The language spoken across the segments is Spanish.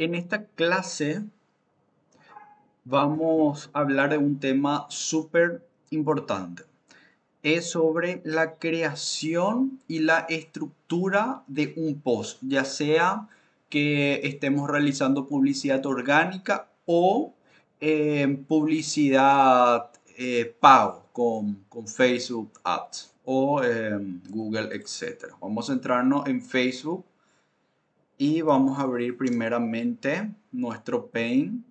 En esta clase vamos a hablar de un tema súper importante. Es sobre la creación y la estructura de un post, ya sea que estemos realizando publicidad orgánica o eh, publicidad eh, pago con, Facebook Ads o eh, Google, etc. Vamos a centrarnos en Facebook y vamos a abrir primeramente nuestro Paint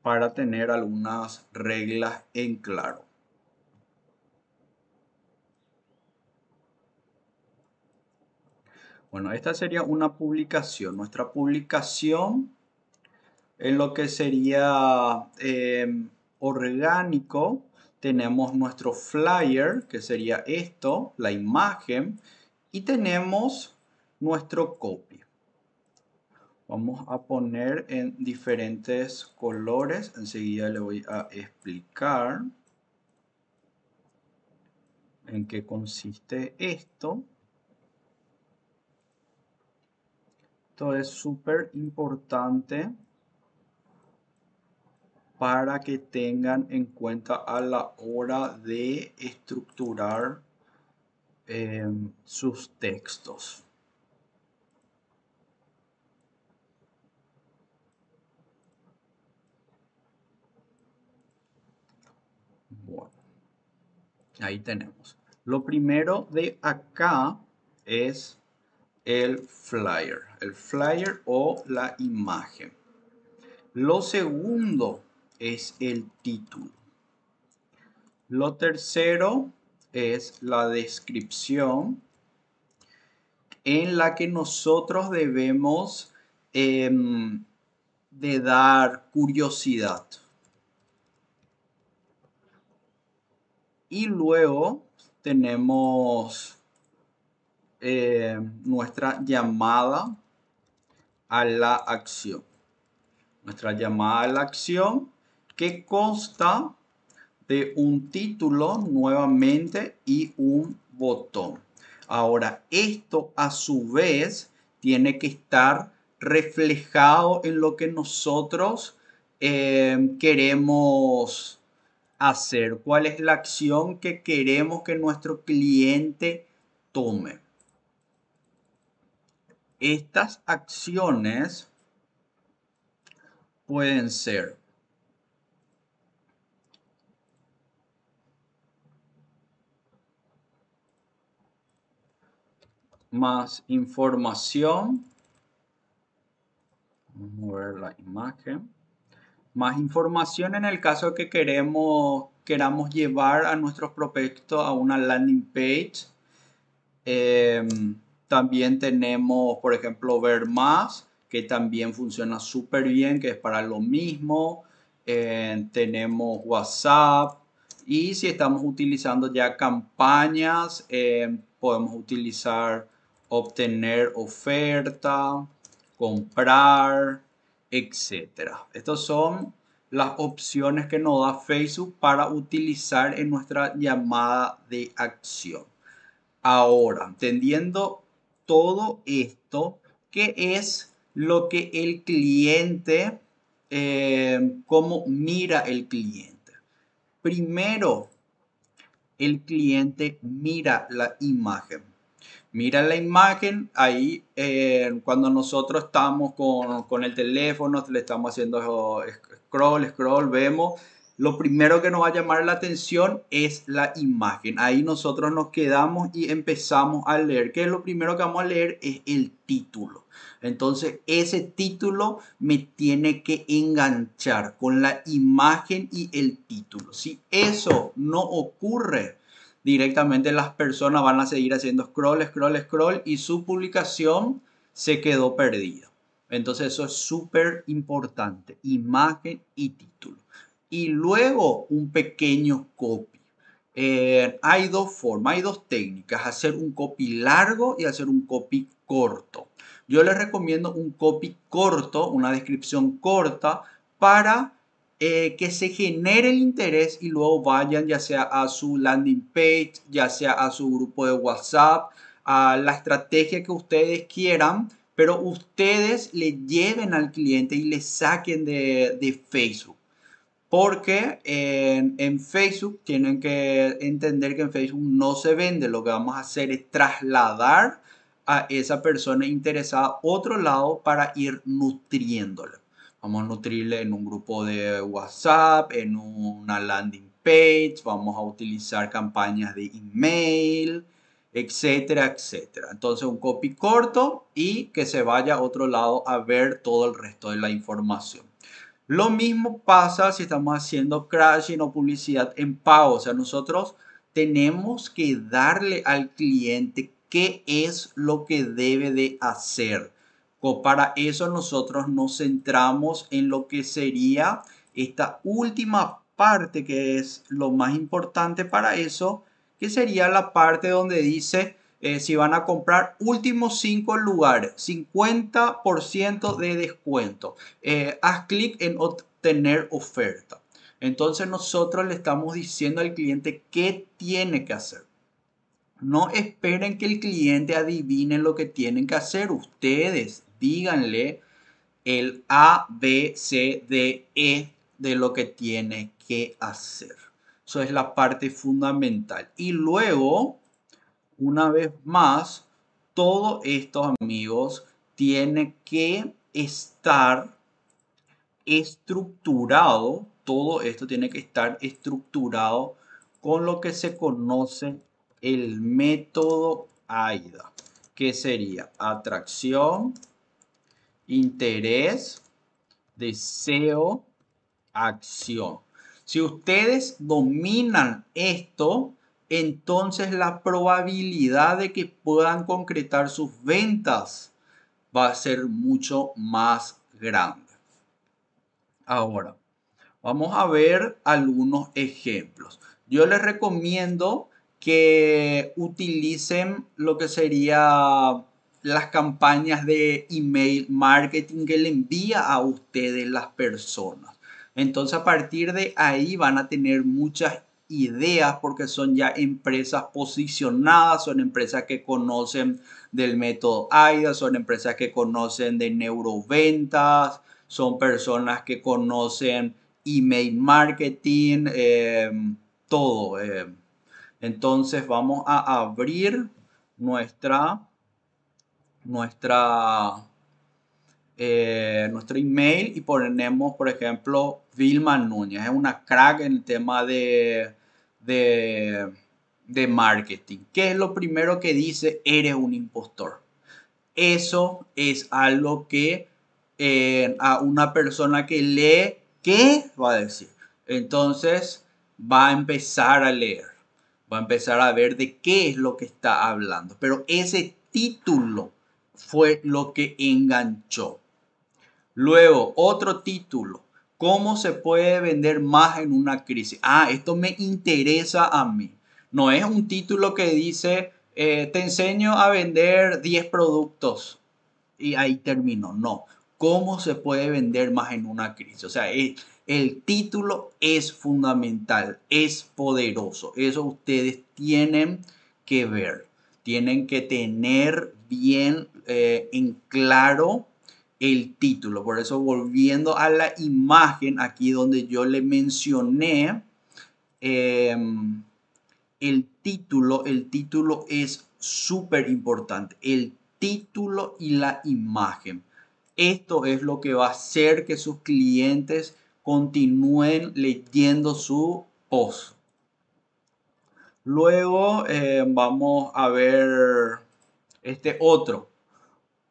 para tener algunas reglas en claro. Bueno, esta sería una publicación. Nuestra publicación en lo que sería em, orgánico, tenemos nuestro flyer, que sería esto, la imagen, y tenemos nuestro copy. Vamos a poner en diferentes colores. Enseguida le voy a explicar en qué consiste esto. Esto es súper importante para que tengan en cuenta a la hora de estructurar eh, sus textos. Ahí tenemos. Lo primero de acá es el flyer. El flyer o la imagen. Lo segundo es el título. Lo tercero es la descripción en la que nosotros debemos em, de dar curiosidad. Y luego tenemos eh, nuestra llamada a la acción. Nuestra llamada a la acción que consta de un título nuevamente y un botón. Ahora, esto a su vez tiene que estar reflejado en lo que nosotros eh, queremos hacer, cuál es la acción que queremos que nuestro cliente tome. Estas acciones pueden ser más información. Vamos a la imagen más información en el caso que queremos, queramos llevar a nuestros prospectos a una landing page. Em, también tenemos, por ejemplo, ver más, que también funciona súper bien, que es para lo mismo. Eh, tenemos WhatsApp. Y si estamos utilizando ya campañas, em, podemos utilizar obtener oferta, comprar, etcétera. Estas son las opciones que nos da Facebook para utilizar en nuestra llamada de acción. Ahora, entendiendo todo esto, ¿qué es lo que el cliente, eh, cómo mira el cliente? Primero, el cliente mira la imagen. Mira la imagen, ahí eh, cuando nosotros estamos con, el teléfono, le estamos haciendo scroll, scroll, vemos, lo primero que nos va a llamar la atención es la imagen. Ahí nosotros nos quedamos y empezamos a leer. ¿Qué es lo primero que vamos a leer? Es el título. Entonces, ese título me tiene que enganchar con la imagen y el título. Si eso no ocurre, directamente las personas van a seguir haciendo scroll, scroll, scroll y su publicación se quedó perdida. Entonces eso es súper importante, imagen y título. Y luego un pequeño copy. Eh, hay dos formas, hay dos técnicas, hacer un copy largo y hacer un copy corto. Yo les recomiendo un copy corto, una descripción corta para eh, que se genere el interés y luego vayan ya sea a su landing page, ya sea a su grupo de WhatsApp, a la estrategia que ustedes quieran pero ustedes le lleven al cliente y le saquen de, de Facebook. Porque en, en, Facebook tienen que entender que en Facebook no se vende. Lo que vamos a hacer es trasladar a esa persona interesada a otro lado para ir nutriéndole. Vamos a nutrirle en un grupo de WhatsApp, en una landing page, vamos a utilizar campañas de email, etcétera, etcétera. Entonces un copy corto y que se vaya a otro lado a ver todo el resto de la información. Lo mismo pasa si estamos haciendo crashing o publicidad en pago. O sea, nosotros tenemos que darle al cliente qué es lo que debe de hacer. Para eso nosotros nos centramos en lo que sería esta última parte que es lo más importante para eso, que sería la parte donde dice eh, si van a comprar últimos 5 lugares, 50% de descuento. Eh, haz clic en obtener oferta. Entonces nosotros le estamos diciendo al cliente qué tiene que hacer. No esperen que el cliente adivine lo que tienen que hacer. Ustedes díganle el A, B, C, D, E de lo que tiene que hacer. Eso es la parte fundamental. Y luego, una vez más, todo esto, amigos, tiene que estar estructurado. Todo esto tiene que estar estructurado con lo que se conoce el método AIDA, que sería atracción, interés, deseo, acción. Si ustedes dominan esto, entonces la probabilidad de que puedan concretar sus ventas va a ser mucho más grande. Ahora, vamos a ver algunos ejemplos. Yo les recomiendo que utilicen lo que sería las campañas de email marketing que le envía a ustedes las personas. Entonces a partir de ahí van a tener muchas ideas porque son ya empresas posicionadas, son empresas que conocen del método AIDA, son empresas que conocen de neuroventas, son personas que conocen email marketing, eh, todo. Eh. Entonces vamos a abrir nuestra, nuestra eh, nuestro email y ponemos, por ejemplo, Vilma Núñez. Es una crack en el tema de, de, de marketing. ¿Qué es lo primero que dice? Eres un impostor. Eso es algo que eh, a una persona que lee, ¿qué va a decir? Entonces va a empezar a leer, va a empezar a ver de qué es lo que está hablando. Pero ese título fue lo que enganchó. Luego, otro título. ¿Cómo se puede vender más en una crisis? Ah, esto me interesa a mí. No es un título que dice, eh, te enseño a vender 10 productos y ahí termino. No. ¿Cómo se puede vender más en una crisis? O sea, el, el título es fundamental, es poderoso. Eso ustedes tienen que ver. Tienen que tener bien eh, en claro el título. Por eso volviendo a la imagen aquí donde yo le mencioné em, el título, el título es súper importante. El título y la imagen. Esto es lo que va a hacer que sus clientes continúen leyendo su post. Luego em, vamos a ver este otro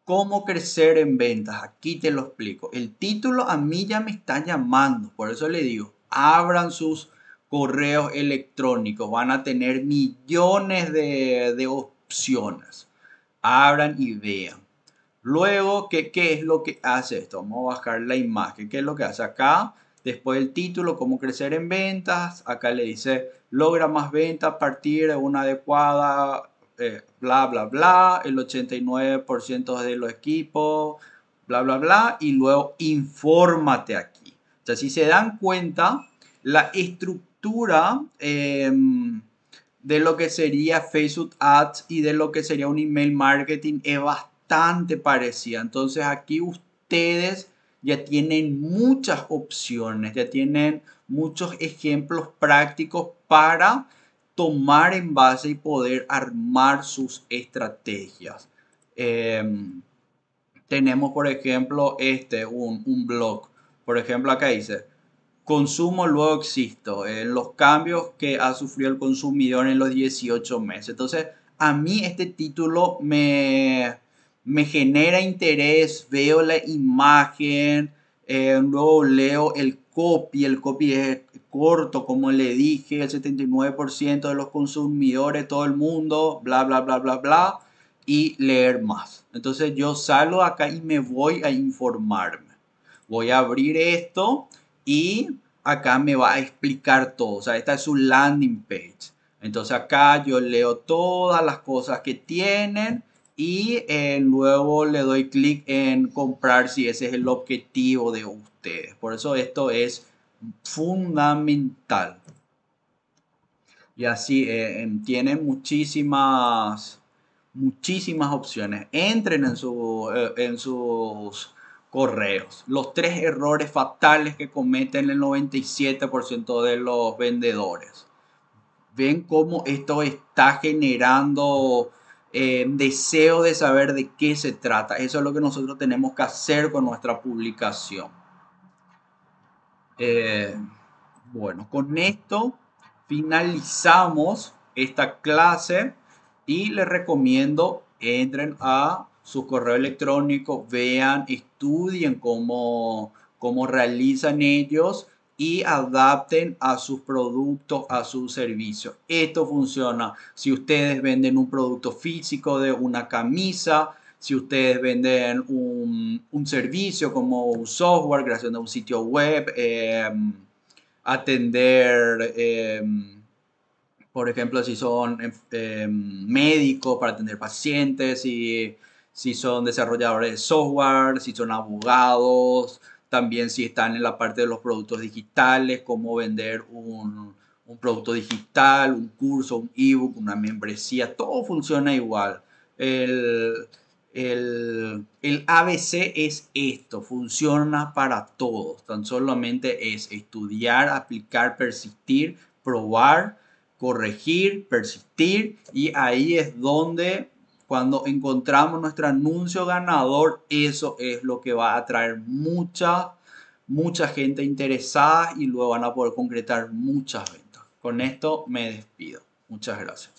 cómo crecer en ventas. Aquí te lo explico. El título a mí ya me está llamando. Por eso le digo, abran sus correos electrónicos. Van a tener millones de, opciones. Abran y vean. Luego, ¿qué, ¿qué es lo que hace esto? Vamos a bajar la imagen. ¿Qué es lo que hace acá? Después del título, cómo crecer en ventas. Acá le dice, logra más ventas a partir de una adecuada eh, bla, bla, bla, el 89% de los equipos, bla, bla, bla, y luego infórmate aquí. O sea, si se dan cuenta, la estructura em, de lo que sería Facebook Ads y de lo que sería un email marketing es bastante bastante parecida. Entonces aquí ustedes ya tienen muchas opciones, ya tienen muchos ejemplos prácticos para tomar en base y poder armar sus estrategias. Em, tenemos, por ejemplo, este, un, un, blog. Por ejemplo, acá dice, consumo luego existo, los cambios que ha sufrido el consumidor en los 18 meses. Entonces, a mí este título me, me genera interés, veo la imagen, eh, luego leo el copy, el copy es corto, como le dije, el 79% de los consumidores, todo el mundo, bla, bla, bla, bla, bla, y leer más. Entonces yo salgo acá y me voy a informarme. Voy a abrir esto y acá me va a explicar todo. O sea, esta es su landing page. Entonces acá yo leo todas las cosas que tienen y eh, luego le doy clic en comprar si ese es el objetivo de ustedes. Por eso esto es fundamental. Y así eh, tienen muchísimas, muchísimas opciones. Entren en, eh, en sus correos. Los tres errores fatales que cometen el 97% de los vendedores. Ven cómo esto está generando eh, deseo de saber de qué se trata. Eso es lo que nosotros tenemos que hacer con nuestra publicación. Eh, bueno, con esto finalizamos esta clase y les recomiendo entren a su correo electrónico, vean, estudien cómo, cómo realizan ellos y adapten a sus productos, a sus servicios. Esto funciona si ustedes venden un producto físico de una camisa, si ustedes venden un, servicio como un software, creación de un sitio web, em, atender, em, por ejemplo, si son em, médicos para atender pacientes, si, si son desarrolladores de software, si son abogados, también si están en la parte de los productos digitales, cómo vender un, producto digital, un curso, un ebook, una membresía, todo funciona igual. El, ABC es esto, funciona para todos. Tan solamente es estudiar, aplicar, persistir, probar, corregir, persistir y ahí es donde cuando encontramos nuestro anuncio ganador, eso es lo que va a atraer mucha, mucha gente interesada y luego van a poder concretar muchas ventas. Con esto me despido. Muchas gracias.